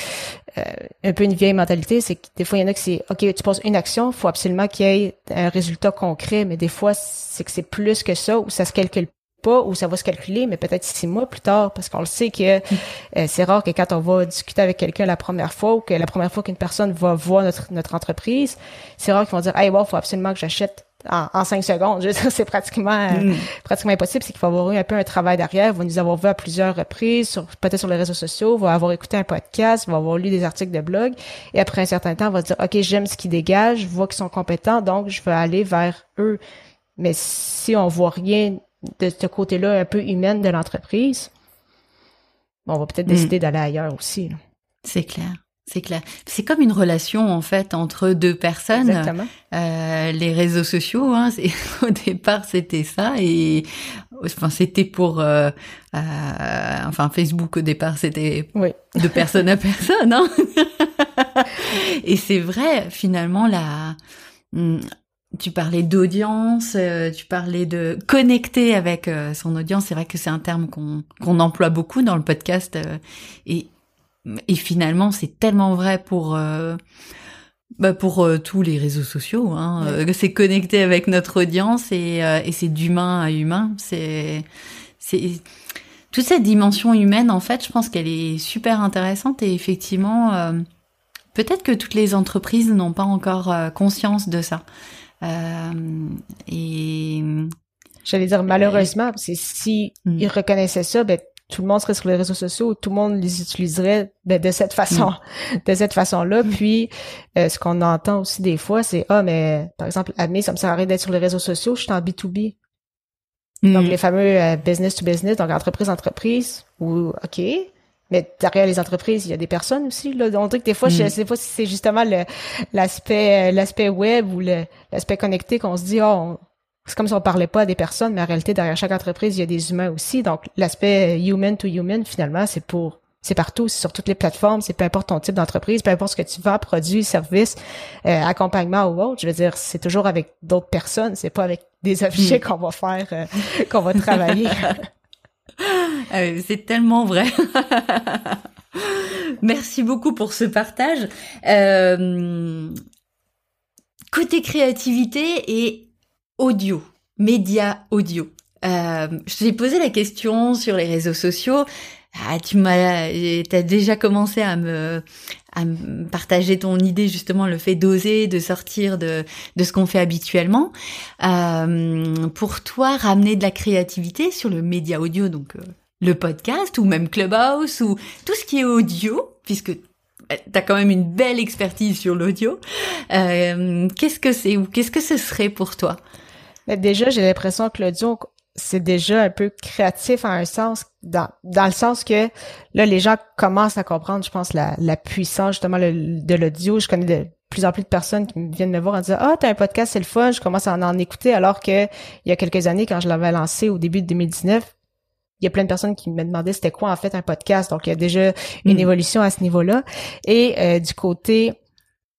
euh, un peu une vieille mentalité, c'est que des fois il y en a que c'est OK, tu poses une action, faut absolument qu'il y ait un résultat concret, mais des fois c'est que c'est plus que ça ou ça se calcule pas ou ça va se calculer, mais peut-être six mois plus tard, parce qu'on le sait que euh, c'est rare que quand on va discuter avec quelqu'un la première fois ou que la première fois qu'une personne va voir notre, notre entreprise, c'est rare qu'ils vont dire Hey wow, faut absolument que j'achète en, cinq secondes. c'est pratiquement euh, mm. pratiquement impossible. C'est qu'il faut avoir eu un peu un travail derrière. Va nous avoir vu à plusieurs reprises, sur, peut-être sur les réseaux sociaux, va avoir écouté un podcast, va avoir lu des articles de blog. Et après un certain temps, on va dire, OK, j'aime ce qu'ils dégagent, je vois qu'ils sont compétents, donc je veux aller vers eux. Mais si on voit rien de ce côté-là un peu humain de l'entreprise, on va peut-être mm. décider d'aller ailleurs aussi. C'est clair. C'est clair. C'est comme une relation en fait entre deux personnes. Exactement. Euh, les réseaux sociaux, hein, au départ c'était ça et enfin c'était pour, euh, euh, enfin Facebook au départ c'était de personne à personne. Hein. et c'est vrai finalement la, hmm, tu parlais d'audience, euh, tu parlais de connecter avec euh, son audience. C'est vrai que c'est un terme qu'on qu'on emploie beaucoup dans le podcast et et finalement, c'est tellement vrai pour euh, bah pour euh, tous les réseaux sociaux. Hein, euh, c'est connecté avec notre audience et, et c'est d'humain à humain. C'est c'est toute cette dimension humaine. En fait, je pense qu'elle est super intéressante et effectivement, peut-être que toutes les entreprises n'ont pas encore conscience de ça. et J'allais dire malheureusement, c'est si hmm. ils reconnaissaient ça, ben tout le monde serait sur les réseaux sociaux, tout le monde les utiliserait ben, de cette façon, mm. de cette façon-là. Mm. Puis, euh, ce qu'on entend aussi des fois, c'est ah mais par exemple, Amé, ça me sert à rien d'être sur les réseaux sociaux, je suis en B2B. Mm. Donc les fameux euh, business to business, donc entreprise entreprise, ou ok. Mais derrière les entreprises, il y a des personnes aussi. Là. On dirait que des fois, je sais pas si c'est justement l'aspect l'aspect web ou l'aspect connecté qu'on se dit, oh, c'est comme si on parlait pas à des personnes, mais en réalité, derrière chaque entreprise, il y a des humains aussi. Donc, l'aspect human to human, finalement, c'est pour, c'est partout, c'est sur toutes les plateformes, c'est peu importe ton type d'entreprise, peu importe ce que tu vends, produit, service, euh, accompagnement ou autre. Je veux dire, c'est toujours avec d'autres personnes, c'est pas avec des affichés hmm. qu'on va faire, euh, qu'on va travailler. Ah c'est tellement vrai. Merci beaucoup pour ce partage. Euh, côté créativité et audio, média audio. Euh, je t'ai posé la question sur les réseaux sociaux. Ah, tu m'as, t'as déjà commencé à me, à me partager ton idée justement le fait d'oser, de sortir de de ce qu'on fait habituellement. Euh, pour toi, ramener de la créativité sur le média audio, donc euh, le podcast ou même Clubhouse ou tout ce qui est audio, puisque t'as quand même une belle expertise sur l'audio. Euh, qu'est-ce que c'est ou qu'est-ce que ce serait pour toi? Mais déjà, j'ai l'impression que l'audio, c'est déjà un peu créatif en un sens, dans, dans le sens que là, les gens commencent à comprendre, je pense, la, la puissance justement de l'audio. Je connais de plus en plus de personnes qui viennent me voir en disant Ah, t'as un podcast, c'est le fun, je commence à en, en écouter, alors que il y a quelques années, quand je l'avais lancé au début de 2019, il y a plein de personnes qui me demandaient c'était quoi en fait un podcast. Donc il y a déjà une hmm. évolution à ce niveau-là. Et euh, du côté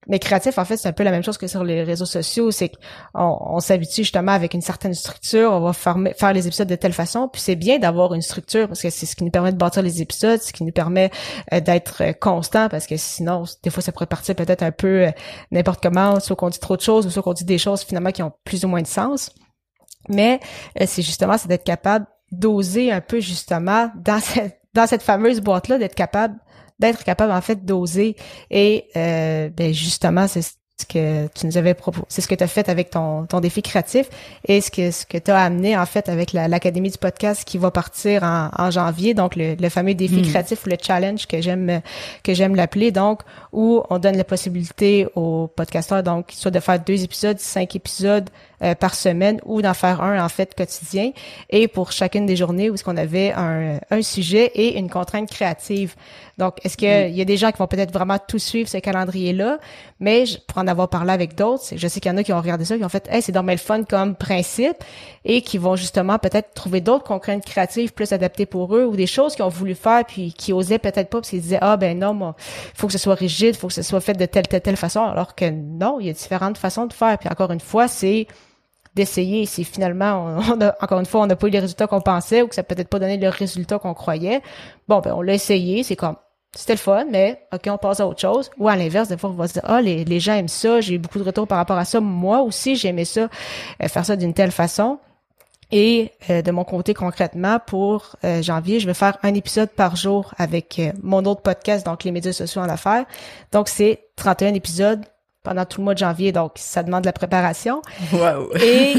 mais créatif, en fait, c'est un peu la même chose que sur les réseaux sociaux. C'est qu'on on, s'habitue justement avec une certaine structure. On va faire, les épisodes de telle façon. Puis c'est bien d'avoir une structure parce que c'est ce qui nous permet de bâtir les épisodes, ce qui nous permet euh, d'être euh, constant parce que sinon, des fois, ça pourrait partir peut-être un peu euh, n'importe comment, soit qu'on dit trop de choses, ou soit qu'on dit des choses finalement qui ont plus ou moins de sens. Mais c'est justement, c'est d'être capable d'oser un peu justement dans cette, dans cette fameuse boîte-là, d'être capable d'être capable en fait d'oser et euh, ben justement c'est ce que tu nous avais proposé, c'est ce que tu as fait avec ton, ton défi créatif et ce que ce que tu as amené en fait avec l'académie du podcast qui va partir en, en janvier donc le, le fameux défi hmm. créatif ou le challenge que j'aime que j'aime l'appeler donc où on donne la possibilité aux podcasteurs donc soit de faire deux épisodes cinq épisodes euh, par semaine ou d'en faire un en fait quotidien. Et pour chacune des journées où est-ce qu'on avait un, un sujet et une contrainte créative. Donc, est-ce qu'il mm. y a des gens qui vont peut-être vraiment tout suivre ce calendrier-là, mais pour en avoir parlé avec d'autres, je sais qu'il y en a qui ont regardé ça, qui ont fait, hey, c'est dans le fun comme principe, et qui vont justement peut-être trouver d'autres contraintes créatives plus adaptées pour eux, ou des choses qu'ils ont voulu faire puis qui osaient peut-être pas, parce qu'ils disaient, ah ben non, il faut que ce soit rigide, faut que ce soit fait de telle, telle, telle façon, alors que non, il y a différentes façons de faire. Puis encore une fois, c'est d'essayer. Si finalement, on, a, encore une fois, on n'a pas eu les résultats qu'on pensait ou que ça peut-être pas donné le résultat qu'on croyait, bon, ben on l'a essayé, c'est comme c'était le fun, mais OK, on passe à autre chose. Ou à l'inverse, des fois, on va se dire, ah, les, les gens aiment ça, j'ai eu beaucoup de retours par rapport à ça. Moi aussi, j'aimais ça, euh, faire ça d'une telle façon. Et euh, de mon côté, concrètement, pour euh, janvier, je vais faire un épisode par jour avec mon autre podcast, donc les médias sociaux en affaires. Donc, c'est 31 épisodes pendant tout le mois de janvier, donc ça demande de la préparation. Wow. Et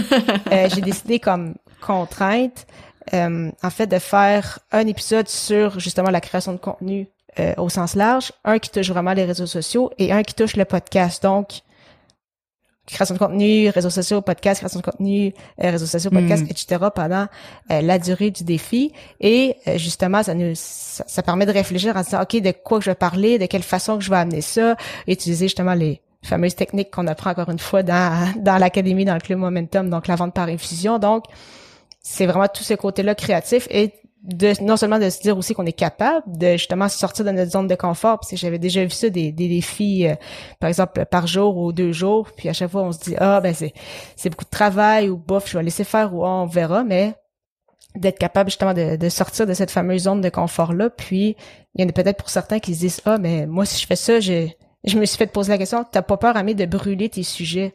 j'ai décidé comme contrainte, en fait, de faire un épisode sur justement la création de contenu euh, au sens large, un qui touche vraiment les réseaux sociaux et un qui touche le podcast. Donc, création de contenu, réseaux sociaux, podcast, création de contenu, euh, réseaux sociaux, podcast, mm. etc. pendant euh, la durée du défi. Et justement, ça nous ça, permet de réfléchir en disant, OK, de quoi je vais parler, de quelle façon que je vais amener ça, utiliser justement les fameuses techniques qu'on apprend encore une fois dans, dans l'académie, dans le Club Momentum, donc la vente par infusion. Donc, c'est vraiment tous ces côtés-là créatifs et de non seulement de se dire aussi qu'on est capable de justement sortir de notre zone de confort parce que j'avais déjà vu ça des, des défis euh, par exemple par jour ou deux jours puis à chaque fois on se dit ah ben c'est c'est beaucoup de travail ou bof je vais laisser faire ou on verra mais d'être capable justement de, de sortir de cette fameuse zone de confort là puis il y en a peut-être pour certains qui se disent ah mais moi si je fais ça je je me suis fait poser la question t'as pas peur Amé de brûler tes sujets?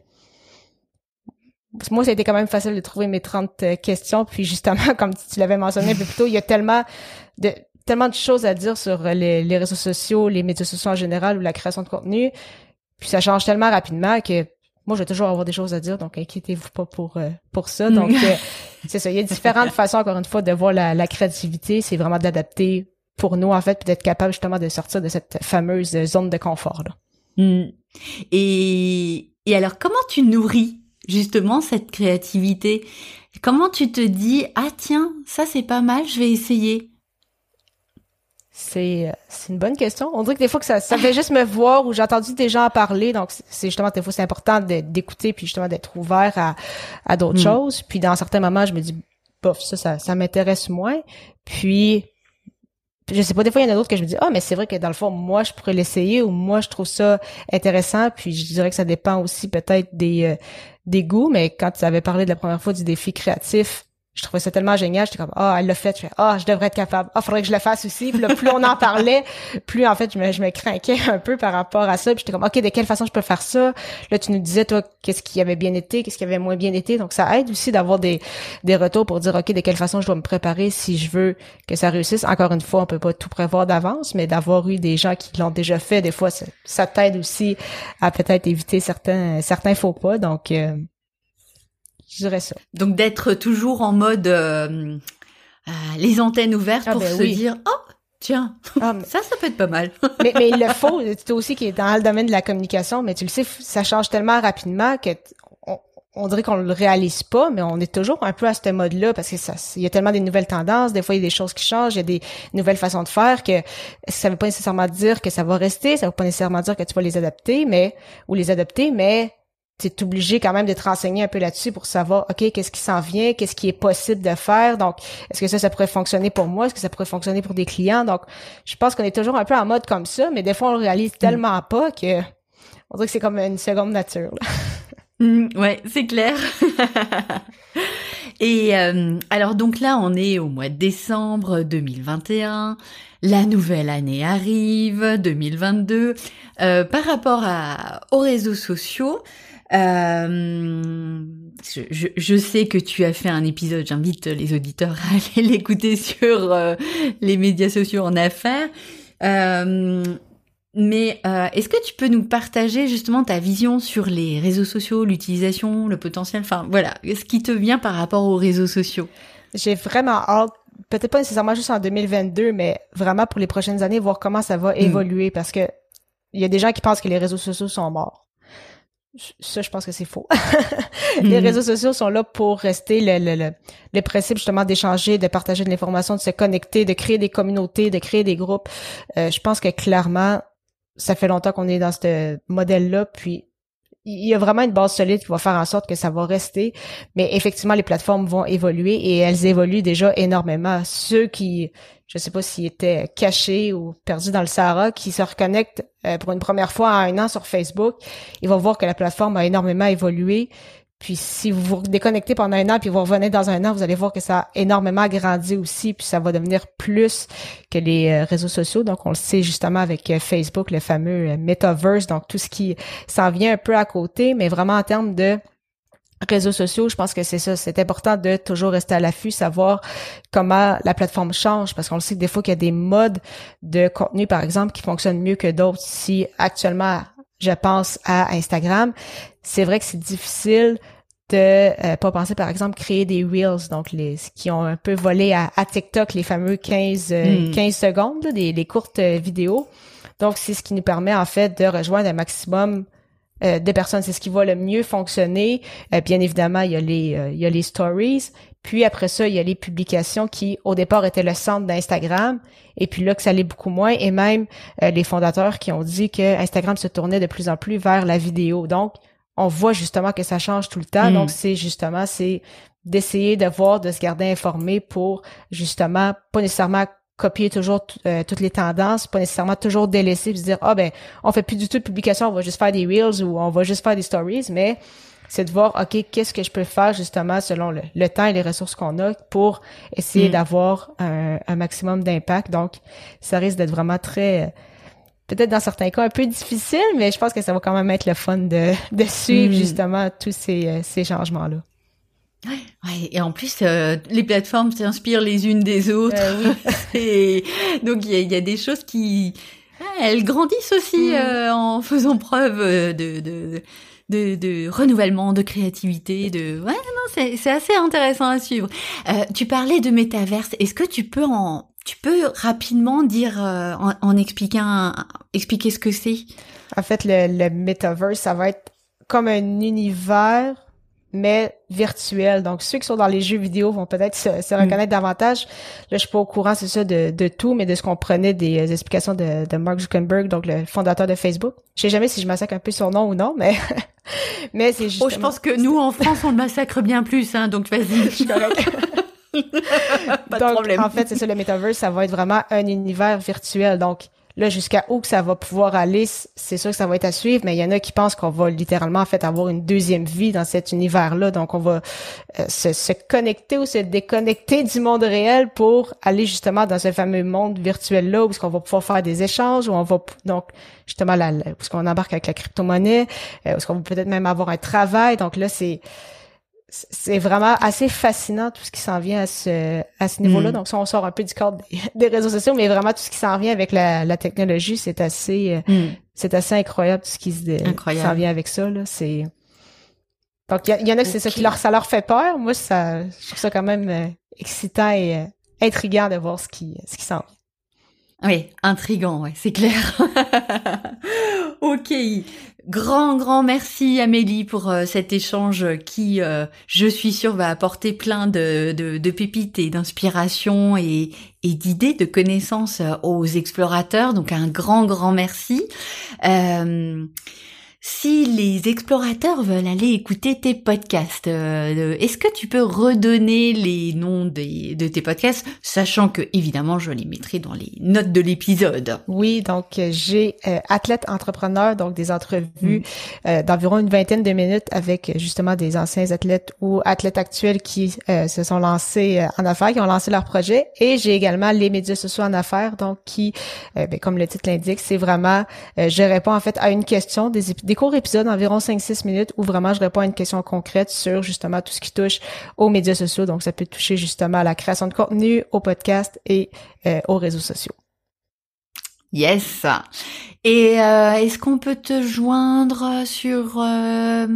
Moi, ça a été quand même facile de trouver mes 30 euh, questions. Puis justement, comme tu l'avais mentionné un peu plus tôt, il y a tellement de tellement de choses à dire sur les, les réseaux sociaux, les médias sociaux en général ou la création de contenu. Puis ça change tellement rapidement que moi, je vais toujours avoir des choses à dire, donc inquiétez-vous pas pour euh, pour ça. Donc, euh, c'est ça. Il y a différentes façons, encore une fois, de voir la, la créativité. C'est vraiment d'adapter pour nous, en fait, d'être capable justement de sortir de cette fameuse zone de confort. Là. Hmm. Et, et alors, comment tu nourris justement cette créativité? Comment tu te dis ah tiens ça c'est pas mal je vais essayer c'est c'est une bonne question. On dirait que des fois que ça ça fait juste me voir ou j'ai entendu des gens en parler donc c'est justement des fois c'est important d'écouter puis justement d'être ouvert à à d'autres hmm. choses puis dans certains moments je me dis bof ça ça, ça m'intéresse moins puis je sais pas, des fois, il y en a d'autres que je me dis, ah, mais c'est vrai que dans le fond, moi, je pourrais l'essayer ou moi, je trouve ça intéressant. Puis je dirais que ça dépend aussi peut-être des, euh, des goûts, mais quand tu avais parlé de la première fois du défi créatif, je trouvais ça tellement génial. J'étais comme, ah, elle l'a fait. Je ah, je devrais être capable. Ah, faudrait que je le fasse aussi. Puis là, plus on en parlait, plus en fait, je me, je me craquais un peu par rapport à ça. Puis j'étais comme, OK, de quelle façon je peux faire ça? Là, tu nous disais, toi, qu'est-ce qui avait bien été, qu'est-ce qui avait moins bien été. Donc, ça aide aussi d'avoir des, des retours pour dire, OK, de quelle façon je dois me préparer si je veux que ça réussisse. Encore une fois, on peut pas tout prévoir d'avance, mais d'avoir eu des gens qui l'ont déjà fait, des fois, ça, ça t'aide aussi à peut-être éviter certains, certains faux pas. Donc, euh, je dirais ça. Donc d'être toujours en mode euh, euh, les antennes ouvertes ah, pour ben se dire oh tiens ah, ça ça peut être pas mal. mais, mais il le faut. Tu aussi qui est dans le domaine de la communication, mais tu le sais, ça change tellement rapidement que on, dirait qu'on le réalise pas, mais on est toujours un peu à ce mode-là parce que ça, il y a tellement des nouvelles tendances, des fois il y a des choses qui changent, il y a des nouvelles façons de faire que ça veut pas nécessairement dire que ça va rester, ça veut pas nécessairement dire que tu vas les adapter, mais ou les adapter, mais tu es obligé quand même de te renseigner un peu là-dessus pour savoir, OK, qu'est-ce qui s'en vient, qu'est-ce qui est possible de faire? Donc, est-ce que ça, ça pourrait fonctionner pour moi? Est-ce que ça pourrait fonctionner pour des clients? Donc, je pense qu'on est toujours un peu en mode comme ça, mais des fois, on le réalise mm. tellement pas que on dirait que c'est comme une seconde nature. Mm, ouais, c'est clair. Et euh, alors donc là, on est au mois de décembre 2021. La nouvelle année arrive, 2022. Euh, par rapport à, aux réseaux sociaux, euh, je, je, sais que tu as fait un épisode, j'invite les auditeurs à aller l'écouter sur euh, les médias sociaux en affaires. Euh, mais euh, est-ce que tu peux nous partager justement ta vision sur les réseaux sociaux, l'utilisation, le potentiel, enfin voilà, ce qui te vient par rapport aux réseaux sociaux J'ai vraiment hâte, peut-être pas nécessairement juste en 2022, mais vraiment pour les prochaines années, voir comment ça va hmm. évoluer parce que il y a des gens qui pensent que les réseaux sociaux sont morts ça, je pense que c'est faux. les mhm. réseaux sociaux sont là pour rester le, le, le, le principe justement d'échanger, de partager de l'information, de se connecter, de créer des communautés, de créer des groupes. Euh, je pense que clairement, ça fait longtemps qu'on est dans ce modèle-là, puis il y a vraiment une base solide qui va faire en sorte que ça va rester. Mais effectivement, les plateformes vont évoluer et elles évoluent déjà énormément. Ceux qui, je sais pas s'ils étaient cachés ou perdus dans le Sahara, qui se reconnectent euh, pour une première fois à un an sur Facebook, ils vont voir que la plateforme a énormément évolué. Puis si vous vous déconnectez pendant un an puis vous revenez dans un an, vous allez voir que ça a énormément grandi aussi, puis ça va devenir plus que les euh, réseaux sociaux. Donc on le sait justement avec euh, Facebook, le fameux metaverse, donc tout ce qui s'en vient un peu à côté, mais vraiment en termes de réseaux sociaux, je pense que c'est ça. C'est important de toujours rester à l'affût, savoir comment la plateforme change, parce qu'on le sait que des fois qu'il y a des modes de contenu, par exemple, qui fonctionnent mieux que d'autres. Si actuellement, je pense à Instagram, c'est vrai que c'est difficile de euh, pas penser par exemple créer des reels donc les qui ont un peu volé à, TikTok les fameux 15 15 euh, hmm. secondes des les courtes euh, vidéos donc c'est ce qui nous permet en fait de rejoindre un maximum euh, de personnes. C'est ce qui va le mieux fonctionner. Euh, bien évidemment, il y a les euh, il y a les stories. Puis après ça, il y a les publications qui au départ étaient le centre d'Instagram. Et puis là que ça allait beaucoup moins. Et même les fondateurs qui ont dit que Instagram se tournait de plus en plus vers la vidéo. Donc on voit justement que ça change tout le temps. Donc hmm. c'est justement c'est d'essayer de voir, de se garder informé pour justement pas nécessairement copier toujours euh, toutes les tendances, pas nécessairement toujours délaisser puis se dire ah ben on fait plus du tout de publication, on va juste faire des reels ou on va juste faire des stories, mais c'est de voir ok qu'est-ce que je peux faire justement selon le, temps et les ressources qu'on a pour essayer mm. d'avoir un, maximum d'impact. Donc ça risque d'être vraiment très peut-être dans certains cas un peu difficile, mais je pense que ça va quand même être le fun de, de suivre mm. justement tous ces, euh, ces changements là. Ouais, et en plus, euh, les plateformes s'inspirent les unes des autres. Euh, et donc, il y a, des choses qui... elles grandissent aussi mm. euh, en faisant preuve de, de, de, de, renouvellement, de créativité. De... Ouais, non, c'est assez intéressant à suivre. tu parlais de métaverse. Est-ce que tu peux en... Tu peux rapidement dire, en, en expliquant, expliquer ce que c'est? En fait, le, le metaverse, ça va être comme un univers mais virtuel. Donc, ceux qui sont dans les jeux vidéo vont peut-être se, mm. reconnaître davantage. Là, je suis pas au courant, c'est ça, de, de, tout, mais de ce qu'on prenait des euh, explications de, de, Mark Zuckerberg, donc le fondateur de Facebook. Je sais jamais si je massacre un peu son nom ou non, mais mais c'est juste. Oh, je pense que nous, en France, on le massacre bien plus, hein, donc vas-y. De problème. En fait, c'est ça, le metaverse, ça va être vraiment un univers virtuel. Donc, Là, jusqu'à où que ça va pouvoir aller, c'est sûr que ça va être à suivre, mais il y en a qui pensent qu'on va littéralement en fait avoir une deuxième vie dans cet univers-là. Donc, on va euh, se, se, connecter ou se déconnecter du monde réel pour aller justement dans ce fameux monde virtuel-là où est-ce qu'on va pouvoir faire des échanges, où on va donc justement là, où est-ce qu'on embarque avec la crypto-monnaie, euh, où est-ce qu'on va peut-être même avoir un travail. Donc là, c'est c'est vraiment assez fascinant tout ce qui s'en vient à ce, à ce niveau-là. Mm. Donc, ça, on sort un peu du cadre des, réseaux sociaux, mais vraiment tout ce qui s'en vient avec la, la technologie, c'est assez, euh, mm. c'est assez incroyable tout ce qui s'en vient avec ça. Là. C'est donc il y, en a que c'est ça qui leur, ça leur fait peur. Moi, ça, je trouve ça quand même euh, excitant et euh, intriguant de voir ce qui, ce qui s'en vient. Oui, intrigant, ouais, c'est clair. ok. Grand, grand merci Amélie pour euh, cet échange qui, euh, je suis sûre, va apporter plein de, de, pépites et d'inspiration et, et d'idées, de connaissances euh, aux explorateurs. Donc un grand, grand merci. Si les explorateurs veulent aller écouter tes podcasts, euh, est-ce que tu peux redonner les noms des, de tes podcasts, sachant que évidemment je les mettrai dans les notes de l'épisode? Oui, donc j'ai euh, athlète entrepreneur, donc des entrevues mm. euh, d'environ une vingtaine de minutes avec justement des anciens athlètes ou athlètes actuels qui se sont lancés en affaires, qui ont lancé leur projet, et j'ai également les médias sociaux en affaires, donc qui, ben, comme le titre l'indique, c'est vraiment je réponds en fait à une question des, des des courts épisodes, environ 5-6 minutes, où vraiment je réponds à une question concrète sur justement tout ce qui touche aux médias sociaux. Donc, ça peut toucher justement à la création de contenu, au podcast et euh, aux réseaux sociaux. Yes. Et euh, est-ce qu'on peut te joindre sur euh,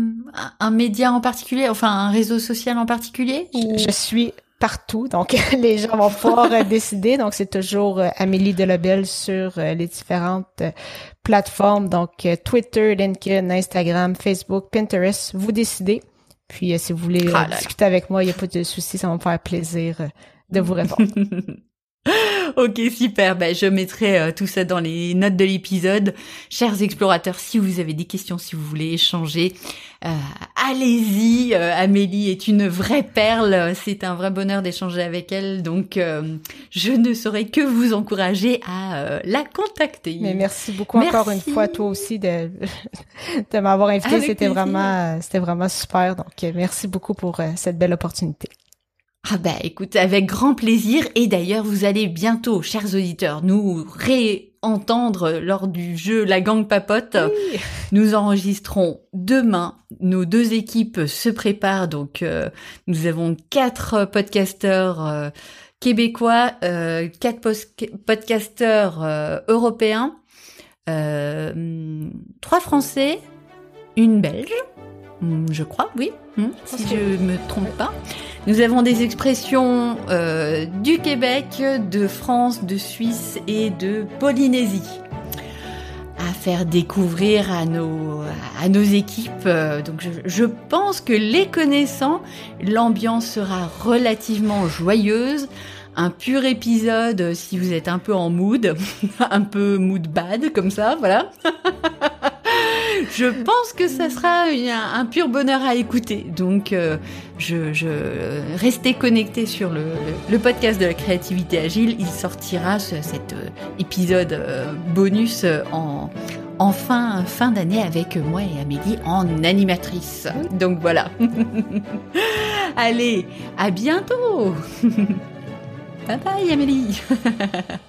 un média en particulier, enfin un réseau social en particulier je, suis partout. Donc, les gens vont pouvoir décider. Donc, c'est toujours Amélie Delobel sur les différentes plateformes. Donc, Twitter, LinkedIn, Instagram, Facebook, Pinterest. Vous décidez. Puis, si vous voulez ah discuter avec moi, il n'y a pas de souci. Ça va me faire plaisir de vous répondre. ok, super. Ben, je mettrai euh, tout ça dans les notes de l'épisode. Chers explorateurs, si vous avez des questions, si vous voulez échanger, euh, allez-y. Euh, Amélie est une vraie perle. C'est un vrai bonheur d'échanger avec elle. Donc, je ne saurais que vous encourager à la contacter. Mais merci beaucoup encore une fois, toi aussi, de, de m'avoir invité. C'était vraiment, c'était vraiment super. Donc, merci beaucoup pour cette belle opportunité. Ah bah écoute, avec grand plaisir. Et d'ailleurs, vous allez bientôt, chers auditeurs, nous réentendre lors du jeu La Gang Papote. Nous enregistrons demain. Nos deux équipes se préparent. Donc, euh, nous avons quatre podcasteurs euh, québécois, euh, quatre podcasteurs européens, trois français, une belge je crois, oui, hmm, si je me trompe pas. Nous avons des expressions euh, du Québec, de France, de Suisse et de Polynésie à faire découvrir à nos, à nos équipes. Euh, donc je, je pense que les connaissant, l'ambiance sera relativement joyeuse. Un pur épisode si vous êtes un peu en mood, un peu mood bad comme ça, voilà. je pense que ça sera un, pur bonheur à écouter. Donc, euh, je, je restez connectés sur le, podcast de la créativité agile. Il sortira cet euh, épisode euh, bonus en, en fin, fin d'année avec moi et Amélie en animatrice. Donc voilà. Allez, à bientôt. bye bye Amélie.